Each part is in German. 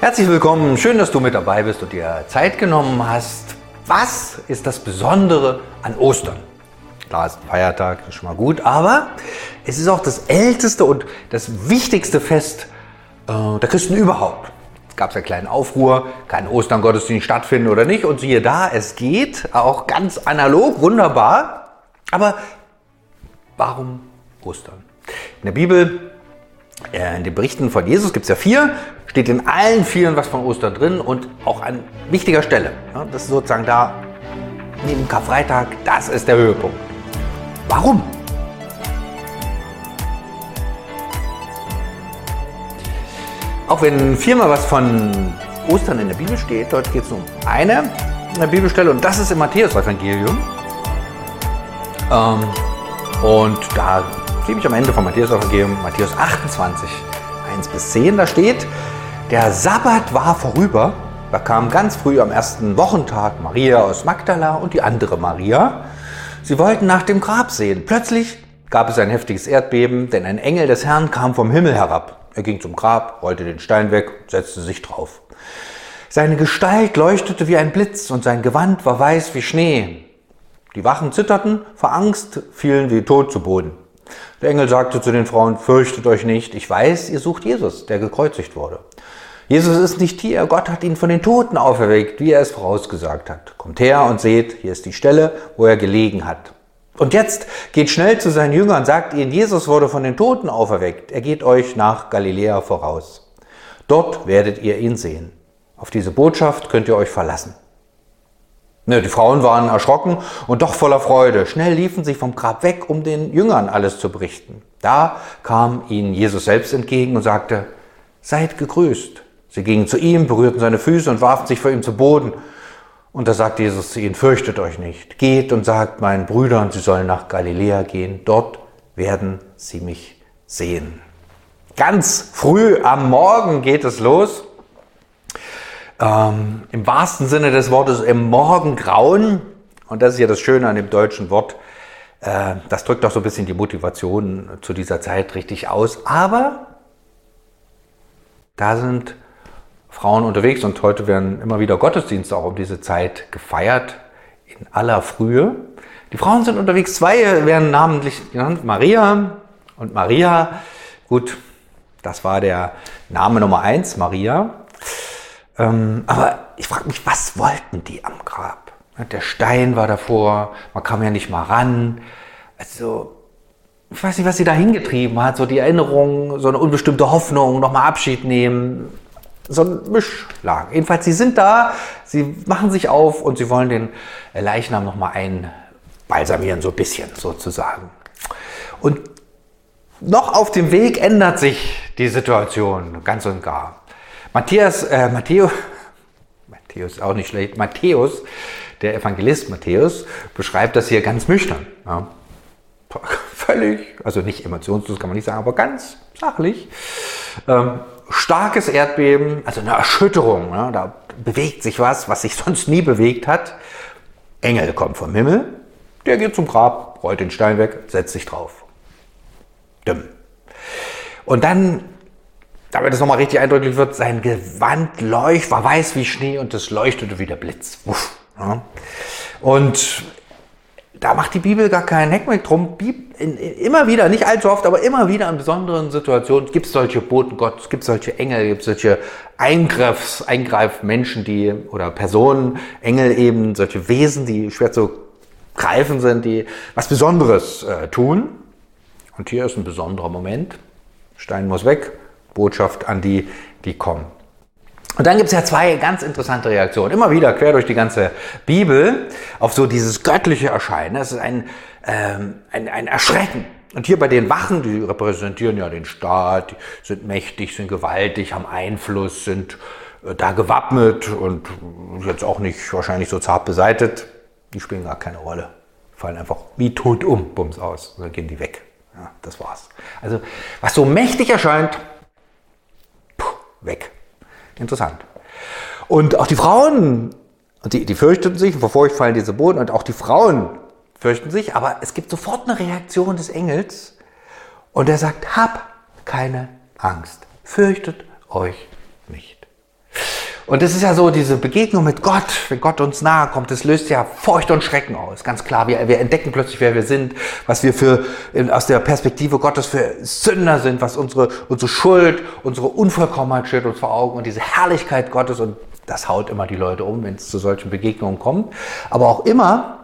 Herzlich willkommen, schön, dass du mit dabei bist und dir Zeit genommen hast. Was ist das Besondere an Ostern? Klar, ist ein Feiertag, ist schon mal gut, aber es ist auch das älteste und das wichtigste Fest äh, der Christen überhaupt. Es gab ja einen kleinen Aufruhr, kann Ostern-Gottesdienst stattfinden oder nicht und siehe da, es geht, auch ganz analog, wunderbar. Aber warum Ostern? In der Bibel in den Berichten von Jesus gibt es ja vier, steht in allen vielen was von Ostern drin und auch an wichtiger Stelle. Das ist sozusagen da neben Karfreitag, das ist der Höhepunkt. Warum? Auch wenn viermal was von Ostern in der Bibel steht, dort geht es um eine in der Bibelstelle und das ist im Matthäus-Evangelium. Ähm, und da ziemlich am Ende vom Matthäus-Evangelium, Matthäus 28, 1 bis 10, da steht, der Sabbat war vorüber, da kam ganz früh am ersten Wochentag Maria aus Magdala und die andere Maria. Sie wollten nach dem Grab sehen. Plötzlich gab es ein heftiges Erdbeben, denn ein Engel des Herrn kam vom Himmel herab. Er ging zum Grab, rollte den Stein weg setzte sich drauf. Seine Gestalt leuchtete wie ein Blitz und sein Gewand war weiß wie Schnee. Die Wachen zitterten, vor Angst fielen wie tot zu Boden. Der Engel sagte zu den Frauen, fürchtet euch nicht, ich weiß, ihr sucht Jesus, der gekreuzigt wurde. Jesus ist nicht hier, Gott hat ihn von den Toten auferweckt, wie er es vorausgesagt hat. Kommt her und seht, hier ist die Stelle, wo er gelegen hat. Und jetzt geht schnell zu seinen Jüngern, sagt ihnen, Jesus wurde von den Toten auferweckt, er geht euch nach Galiläa voraus. Dort werdet ihr ihn sehen. Auf diese Botschaft könnt ihr euch verlassen. Ne, die Frauen waren erschrocken und doch voller Freude. Schnell liefen sie vom Grab weg, um den Jüngern alles zu berichten. Da kam ihnen Jesus selbst entgegen und sagte, seid gegrüßt. Sie gingen zu ihm, berührten seine Füße und warfen sich vor ihm zu Boden. Und da sagte Jesus zu ihnen, fürchtet euch nicht. Geht und sagt meinen Brüdern, sie sollen nach Galiläa gehen. Dort werden sie mich sehen. Ganz früh am Morgen geht es los ähm, im wahrsten Sinne des Wortes im Morgengrauen. Und das ist ja das Schöne an dem deutschen Wort. Äh, das drückt auch so ein bisschen die Motivation zu dieser Zeit richtig aus. Aber da sind Frauen unterwegs und heute werden immer wieder Gottesdienste auch um diese Zeit gefeiert, in aller Frühe. Die Frauen sind unterwegs, zwei werden namentlich genannt, Maria und Maria. Gut, das war der Name Nummer eins, Maria. Ähm, aber ich frage mich, was wollten die am Grab? Der Stein war davor, man kam ja nicht mal ran. Also, ich weiß nicht, was sie da hingetrieben hat. So die Erinnerung, so eine unbestimmte Hoffnung, nochmal Abschied nehmen. So ein Mischlag. Jedenfalls, sie sind da, sie machen sich auf und sie wollen den Leichnam nochmal einbalsamieren, so ein bisschen sozusagen. Und noch auf dem Weg ändert sich die Situation ganz und gar. Matthias, äh, Matthäus, Matthäus auch nicht schlecht, Matthäus, der Evangelist Matthäus, beschreibt das hier ganz nüchtern. Ja. Völlig, also nicht emotionslos kann man nicht sagen, aber ganz sachlich. Ähm, starkes Erdbeben, also eine Erschütterung, ja, da bewegt sich was, was sich sonst nie bewegt hat. Engel kommt vom Himmel, der geht zum Grab, rollt den Stein weg, setzt sich drauf. Dumm. Und dann damit es nochmal richtig eindrücklich wird, sein Gewand leucht, war weiß wie Schnee und es leuchtete wie der Blitz. Uff, ja. Und da macht die Bibel gar keinen Heckmeck drum. Immer wieder, nicht allzu oft, aber immer wieder in besonderen Situationen gibt es solche Boten Gottes, gibt es solche Engel, gibt es solche Eingriffs, Eingreifmenschen, die, oder Personen, Engel eben, solche Wesen, die schwer zu greifen sind, die was Besonderes äh, tun. Und hier ist ein besonderer Moment. Stein muss weg, Botschaft an die, die kommen. Und dann gibt es ja zwei ganz interessante Reaktionen, immer wieder quer durch die ganze Bibel, auf so dieses göttliche Erscheinen. Das ist ein, ähm, ein, ein Erschrecken. Und hier bei den Wachen, die repräsentieren ja den Staat, sind mächtig, sind gewaltig, haben Einfluss, sind äh, da gewappnet und jetzt auch nicht wahrscheinlich so zart beseitet. Die spielen gar keine Rolle. Fallen einfach wie tot um, bums aus. Und dann gehen die weg. Ja, das war's. Also, was so mächtig erscheint, weg. Interessant. Und auch die Frauen, die, die fürchteten sich, vor Furcht fallen diese Boden, und auch die Frauen fürchten sich, aber es gibt sofort eine Reaktion des Engels und er sagt, hab keine Angst, fürchtet euch nicht. Und es ist ja so, diese Begegnung mit Gott, wenn Gott uns nahe kommt, das löst ja Furcht und Schrecken aus. Ganz klar, wir, wir entdecken plötzlich, wer wir sind, was wir für, aus der Perspektive Gottes für Sünder sind, was unsere, unsere Schuld, unsere Unvollkommenheit steht uns vor Augen und diese Herrlichkeit Gottes und das haut immer die Leute um, wenn es zu solchen Begegnungen kommt. Aber auch immer,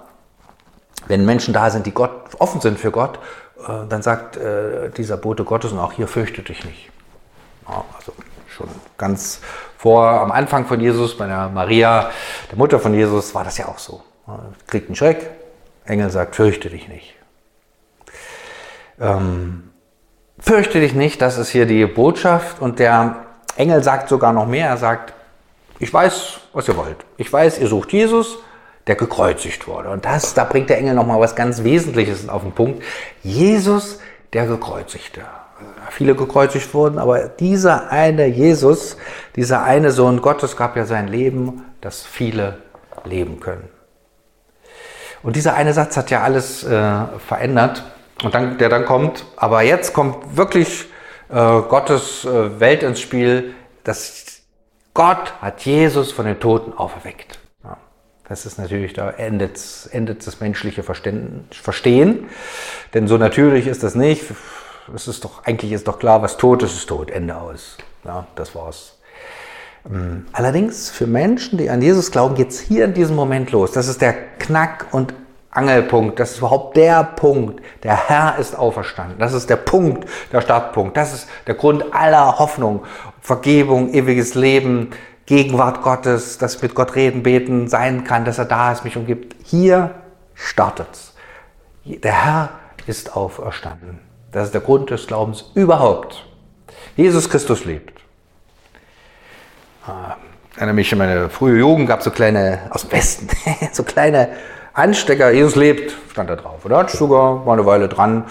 wenn Menschen da sind, die Gott, offen sind für Gott, äh, dann sagt äh, dieser Bote Gottes und auch hier fürchte dich nicht. Also schon ganz vor, am Anfang von Jesus, bei der Maria, der Mutter von Jesus, war das ja auch so. Kriegt einen Schreck, Engel sagt, fürchte dich nicht. Ähm, fürchte dich nicht, das ist hier die Botschaft und der Engel sagt sogar noch mehr, er sagt, ich weiß, was ihr wollt. Ich weiß, ihr sucht Jesus, der gekreuzigt wurde. Und das, da bringt der Engel nochmal was ganz Wesentliches auf den Punkt. Jesus, der gekreuzigte viele gekreuzigt wurden, aber dieser eine Jesus, dieser eine Sohn Gottes gab ja sein Leben, dass viele leben können. Und dieser eine Satz hat ja alles äh, verändert und dann, der dann kommt, aber jetzt kommt wirklich äh, Gottes äh, Welt ins Spiel, dass Gott hat Jesus von den Toten auferweckt. Ja, das ist natürlich, da endet, endet das menschliche Verstehen, denn so natürlich ist das nicht es ist doch, eigentlich ist doch klar, was tot ist, ist tot, Ende aus. Ja, das war's. Ähm, allerdings für Menschen, die an Jesus glauben, geht es hier in diesem Moment los. Das ist der Knack- und Angelpunkt. Das ist überhaupt der Punkt. Der Herr ist auferstanden. Das ist der Punkt, der Startpunkt. Das ist der Grund aller Hoffnung. Vergebung, ewiges Leben, Gegenwart Gottes, dass ich mit Gott reden, beten, sein kann, dass er da ist, mich umgibt. Hier startet's. Der Herr ist auferstanden. Das ist der Grund des Glaubens überhaupt. Jesus Christus lebt. Ah, ich erinnere mich an meine frühe Jugend, gab es so kleine, aus dem Westen, so kleine Anstecker, Jesus lebt, stand da drauf. Hatte ich sogar, war eine Weile dran,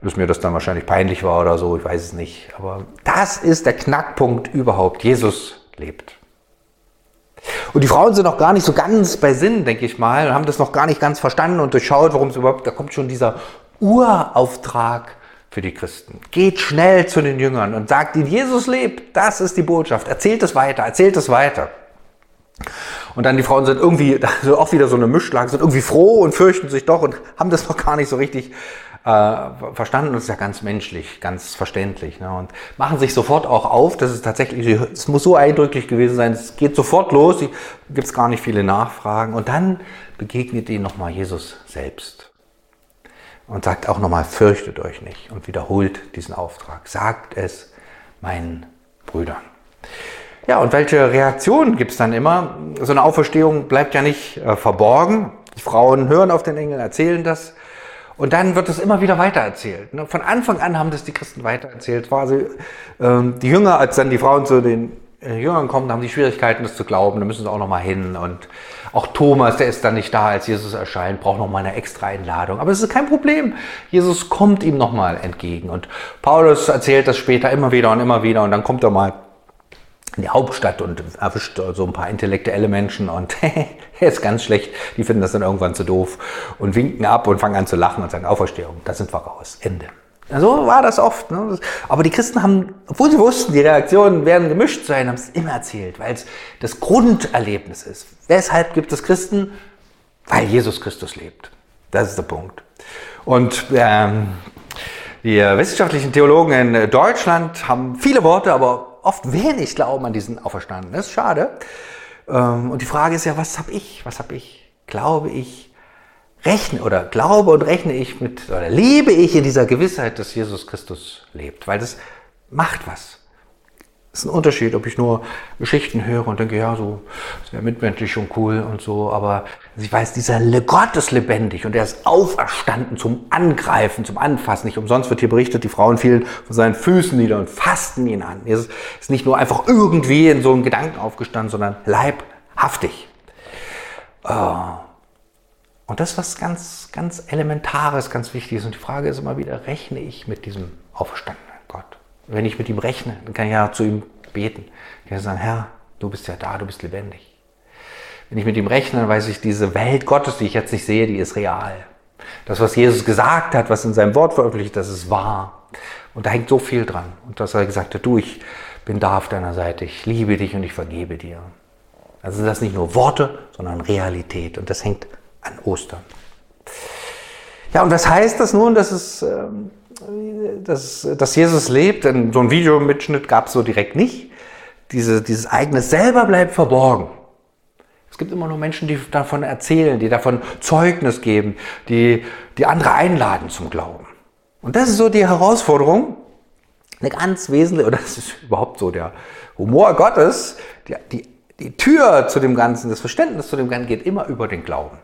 bis mir das dann wahrscheinlich peinlich war oder so, ich weiß es nicht. Aber das ist der Knackpunkt überhaupt. Jesus lebt. Und die Frauen sind noch gar nicht so ganz bei Sinn, denke ich mal, und haben das noch gar nicht ganz verstanden und durchschaut, warum es überhaupt, da kommt schon dieser Urauftrag für die Christen. Geht schnell zu den Jüngern und sagt ihnen, Jesus lebt, das ist die Botschaft. Erzählt es weiter, erzählt es weiter. Und dann die Frauen sind irgendwie, also auch wieder so eine Mischlage, sind irgendwie froh und fürchten sich doch und haben das noch gar nicht so richtig äh, verstanden. Das ist ja ganz menschlich, ganz verständlich. Ne? Und machen sich sofort auch auf. Das ist tatsächlich, es muss so eindrücklich gewesen sein, es geht sofort los, gibt es gar nicht viele Nachfragen. Und dann begegnet ihnen nochmal Jesus selbst und sagt auch nochmal, fürchtet euch nicht und wiederholt diesen Auftrag. Sagt es meinen Brüdern. Ja, und welche Reaktionen gibt es dann immer? So eine Auferstehung bleibt ja nicht äh, verborgen. Die Frauen hören auf den Engel, erzählen das. Und dann wird es immer wieder weitererzählt. Ne? Von Anfang an haben das die Christen weitererzählt. Quasi ähm, die Jünger, als dann die Frauen zu den Jüngern kommen, haben die Schwierigkeiten, das zu glauben. Da müssen sie auch nochmal hin. Und auch Thomas, der ist dann nicht da, als Jesus erscheint, braucht nochmal eine extra Einladung. Aber es ist kein Problem. Jesus kommt ihm nochmal entgegen. Und Paulus erzählt das später immer wieder und immer wieder. Und dann kommt er mal in die Hauptstadt und erwischt so ein paar intellektuelle Menschen und er ist ganz schlecht. Die finden das dann irgendwann zu doof und winken ab und fangen an zu lachen und sagen, Auferstehung, da sind wir raus. Ende. So war das oft. Ne? Aber die Christen haben, obwohl sie wussten, die Reaktionen werden gemischt sein, haben es immer erzählt, weil es das Grunderlebnis ist. Weshalb gibt es Christen? Weil Jesus Christus lebt. Das ist der Punkt. Und ähm, die wissenschaftlichen Theologen in Deutschland haben viele Worte, aber oft wenig Glauben an diesen Auferstandenen. Das ist schade. Ähm, und die Frage ist ja, was habe ich? Was habe ich? Glaube ich rechne oder glaube und rechne ich mit oder lebe ich in dieser Gewissheit, dass Jesus Christus lebt, weil das macht was. Es ist ein Unterschied, ob ich nur Geschichten höre und denke, ja, so sehr mitmenschlich und cool und so, aber ich weiß, dieser Gott ist lebendig und er ist auferstanden zum Angreifen, zum Anfassen. Nicht umsonst wird hier berichtet, die Frauen fielen von seinen Füßen nieder und fassten ihn an. Er ist nicht nur einfach irgendwie in so einem Gedanken aufgestanden, sondern leibhaftig. Oh. Und das ist was ganz, ganz Elementares, ganz Wichtiges. Und die Frage ist immer wieder, rechne ich mit diesem auferstandenen Gott? Wenn ich mit ihm rechne, dann kann ich ja zu ihm beten. Ich kann sagen, Herr, du bist ja da, du bist lebendig. Wenn ich mit ihm rechne, dann weiß ich, diese Welt Gottes, die ich jetzt nicht sehe, die ist real. Das, was Jesus gesagt hat, was in seinem Wort veröffentlicht, das ist wahr. Und da hängt so viel dran. Und dass er gesagt hat, du, ich bin da auf deiner Seite, ich liebe dich und ich vergebe dir. Also das sind nicht nur Worte, sondern Realität und das hängt an Ostern. Ja, und was heißt das nun, dass, es, ähm, dass, dass Jesus lebt? Denn so ein Videomitschnitt gab es so direkt nicht. Diese, dieses eigene selber bleibt verborgen. Es gibt immer nur Menschen, die davon erzählen, die davon Zeugnis geben, die, die andere einladen zum Glauben. Und das ist so die Herausforderung, eine ganz wesentliche, oder das ist überhaupt so der Humor Gottes, die, die, die Tür zu dem Ganzen, das Verständnis zu dem Ganzen geht immer über den Glauben.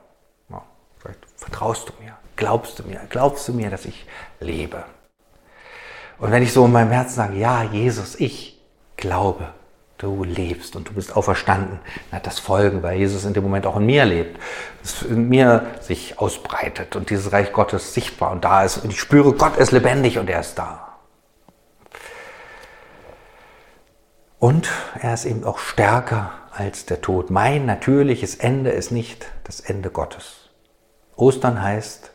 Vertraust du mir? Glaubst du mir? Glaubst du mir, dass ich lebe? Und wenn ich so in meinem Herzen sage, ja, Jesus, ich glaube, du lebst und du bist auferstanden, dann hat das Folgen, weil Jesus in dem Moment auch in mir lebt, in mir sich ausbreitet und dieses Reich Gottes sichtbar und da ist und ich spüre, Gott ist lebendig und er ist da. Und er ist eben auch stärker als der Tod. Mein natürliches Ende ist nicht das Ende Gottes. Ostern heißt,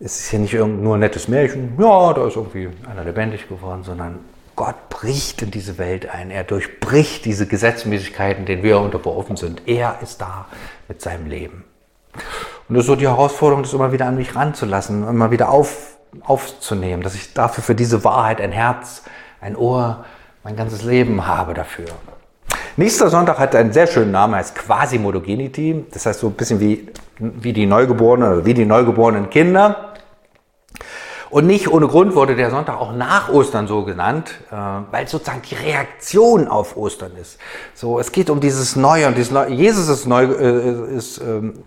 es ist ja nicht nur ein nettes Märchen, ja, da ist irgendwie einer lebendig geworden, sondern Gott bricht in diese Welt ein. Er durchbricht diese Gesetzmäßigkeiten, denen wir unterworfen sind. Er ist da mit seinem Leben. Und das ist so die Herausforderung, das immer wieder an mich ranzulassen, immer wieder auf, aufzunehmen, dass ich dafür für diese Wahrheit ein Herz, ein Ohr, mein ganzes Leben habe dafür. Nächster Sonntag hat einen sehr schönen Namen, heißt Quasi-Modogenity. Das heißt so ein bisschen wie, wie die Neugeborenen wie die neugeborenen Kinder. Und nicht ohne Grund wurde der Sonntag auch nach Ostern so genannt, äh, weil sozusagen die Reaktion auf Ostern ist. So, es geht um dieses Neue und dieses Neue. Jesus ist, neu, äh, ist ähm,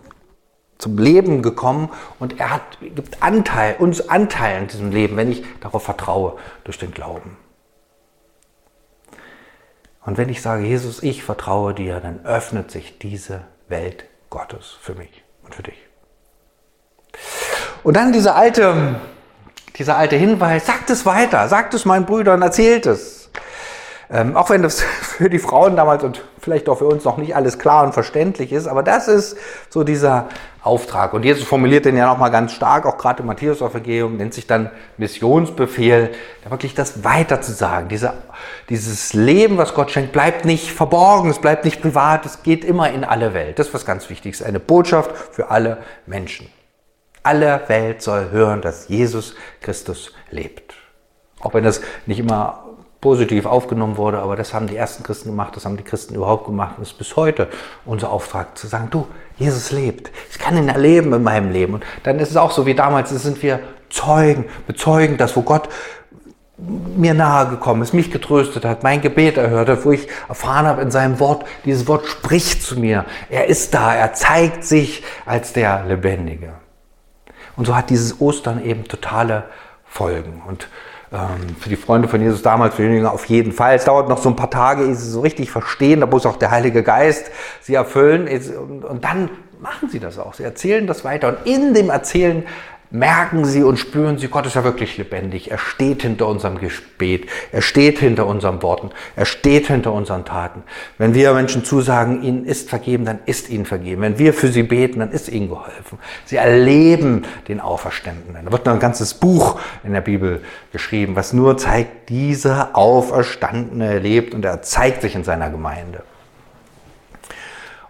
zum Leben gekommen und er hat, gibt Anteil, uns Anteil an diesem Leben, wenn ich darauf vertraue, durch den Glauben. Und wenn ich sage, Jesus, ich vertraue dir, dann öffnet sich diese Welt Gottes für mich und für dich. Und dann dieser alte dieser alte Hinweis, sagt es weiter, sagt es meinen Brüdern, erzählt es. Ähm, auch wenn das für die Frauen damals und vielleicht auch für uns noch nicht alles klar und verständlich ist, aber das ist so dieser Auftrag. Und Jesus formuliert den ja nochmal ganz stark, auch gerade im Matthäus-Evangelium, nennt sich dann Missionsbefehl, da wirklich das weiter zu sagen. Diese, dieses Leben, was Gott schenkt, bleibt nicht verborgen, es bleibt nicht privat, es geht immer in alle Welt. Das ist was ganz Wichtiges, eine Botschaft für alle Menschen alle Welt soll hören, dass Jesus Christus lebt. Auch wenn das nicht immer positiv aufgenommen wurde, aber das haben die ersten Christen gemacht, das haben die Christen überhaupt gemacht und ist bis heute unser Auftrag zu sagen, du, Jesus lebt. Ich kann ihn erleben in meinem Leben. Und dann ist es auch so wie damals, sind wir Zeugen, bezeugen das, wo Gott mir nahe gekommen ist, mich getröstet hat, mein Gebet erhört hat, wo ich erfahren habe in seinem Wort, dieses Wort spricht zu mir. Er ist da, er zeigt sich als der Lebendige. Und so hat dieses Ostern eben totale Folgen. Und für die Freunde von Jesus damals, für die Jünger auf jeden Fall. Es dauert noch so ein paar Tage, ehe sie so richtig verstehen. Da muss auch der Heilige Geist sie erfüllen. Und dann machen sie das auch. Sie erzählen das weiter. Und in dem Erzählen merken sie und spüren sie, Gott ist ja wirklich lebendig. Er steht hinter unserem Gebet. Er steht hinter unseren Worten. Er steht hinter unseren Taten. Wenn wir Menschen zusagen, ihnen ist vergeben, dann ist ihnen vergeben. Wenn wir für sie beten, dann ist ihnen geholfen. Sie erleben den Auferstandenen. Da wird noch ein ganzes Buch in der Bibel geschrieben, was nur zeigt, dieser Auferstandene lebt und er zeigt sich in seiner Gemeinde.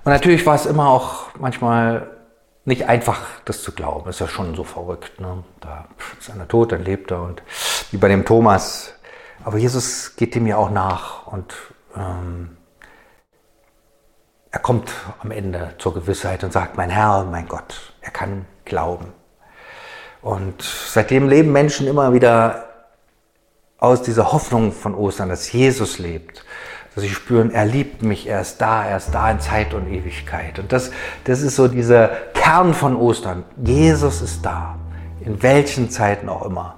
Und natürlich war es immer auch manchmal nicht einfach, das zu glauben. Ist ja schon so verrückt. Ne? Da ist einer tot, dann lebt er und wie bei dem Thomas. Aber Jesus geht dem ja auch nach und ähm, er kommt am Ende zur Gewissheit und sagt, mein Herr, mein Gott, er kann glauben. Und seitdem leben Menschen immer wieder aus dieser Hoffnung von Ostern, dass Jesus lebt sie spüren, er liebt mich, er ist da, er ist da in Zeit und Ewigkeit. Und das, das ist so dieser Kern von Ostern. Jesus ist da, in welchen Zeiten auch immer.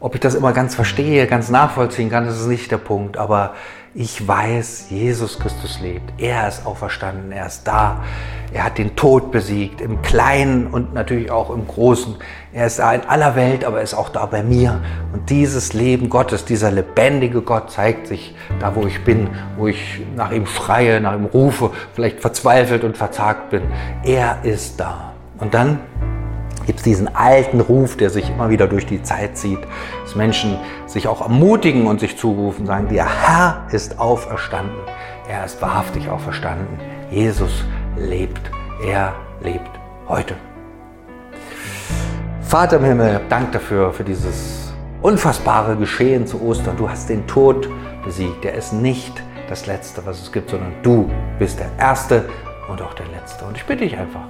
Ob ich das immer ganz verstehe, ganz nachvollziehen kann, das ist nicht der Punkt, aber ich weiß, Jesus Christus lebt. Er ist auferstanden, er ist da. Er hat den Tod besiegt, im Kleinen und natürlich auch im Großen. Er ist da in aller Welt, aber er ist auch da bei mir. Und dieses Leben Gottes, dieser lebendige Gott zeigt sich da, wo ich bin, wo ich nach ihm schreie, nach ihm rufe, vielleicht verzweifelt und verzagt bin. Er ist da. Und dann gibt es diesen alten Ruf, der sich immer wieder durch die Zeit zieht, dass Menschen sich auch ermutigen und sich zurufen, sagen, der Herr ist auferstanden. Er ist wahrhaftig auferstanden. Jesus lebt. Er lebt heute. Vater im Himmel, Dank dafür, für dieses unfassbare Geschehen zu Ostern. Du hast den Tod besiegt. Er ist nicht das Letzte, was es gibt, sondern du bist der Erste und auch der Letzte. Und ich bitte dich einfach,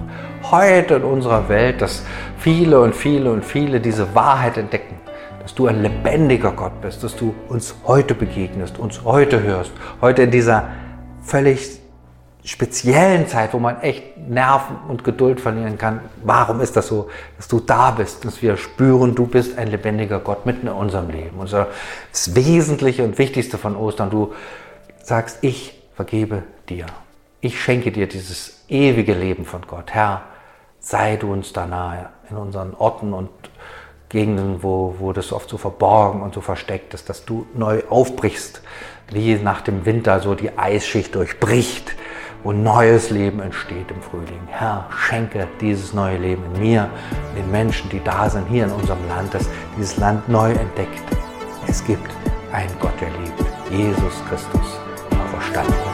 heute in unserer Welt, dass viele und viele und viele diese Wahrheit entdecken, dass du ein lebendiger Gott bist, dass du uns heute begegnest, uns heute hörst, heute in dieser völlig speziellen Zeit, wo man echt Nerven und Geduld verlieren kann. Warum ist das so, dass du da bist, dass wir spüren, du bist ein lebendiger Gott mitten in unserem Leben. Und das Wesentliche und Wichtigste von Ostern, du sagst, ich vergebe dir. Ich schenke dir dieses ewige Leben von Gott. Herr, sei du uns da nahe in unseren Orten und Gegenden, wo, wo das oft so verborgen und so versteckt ist, dass du neu aufbrichst, wie nach dem Winter so die Eisschicht durchbricht, wo neues Leben entsteht im Frühling. Herr, schenke dieses neue Leben in mir, den Menschen, die da sind, hier in unserem Land, dass dieses Land neu entdeckt. Es gibt einen Gott, der liebt, Jesus Christus, auferstanden, er.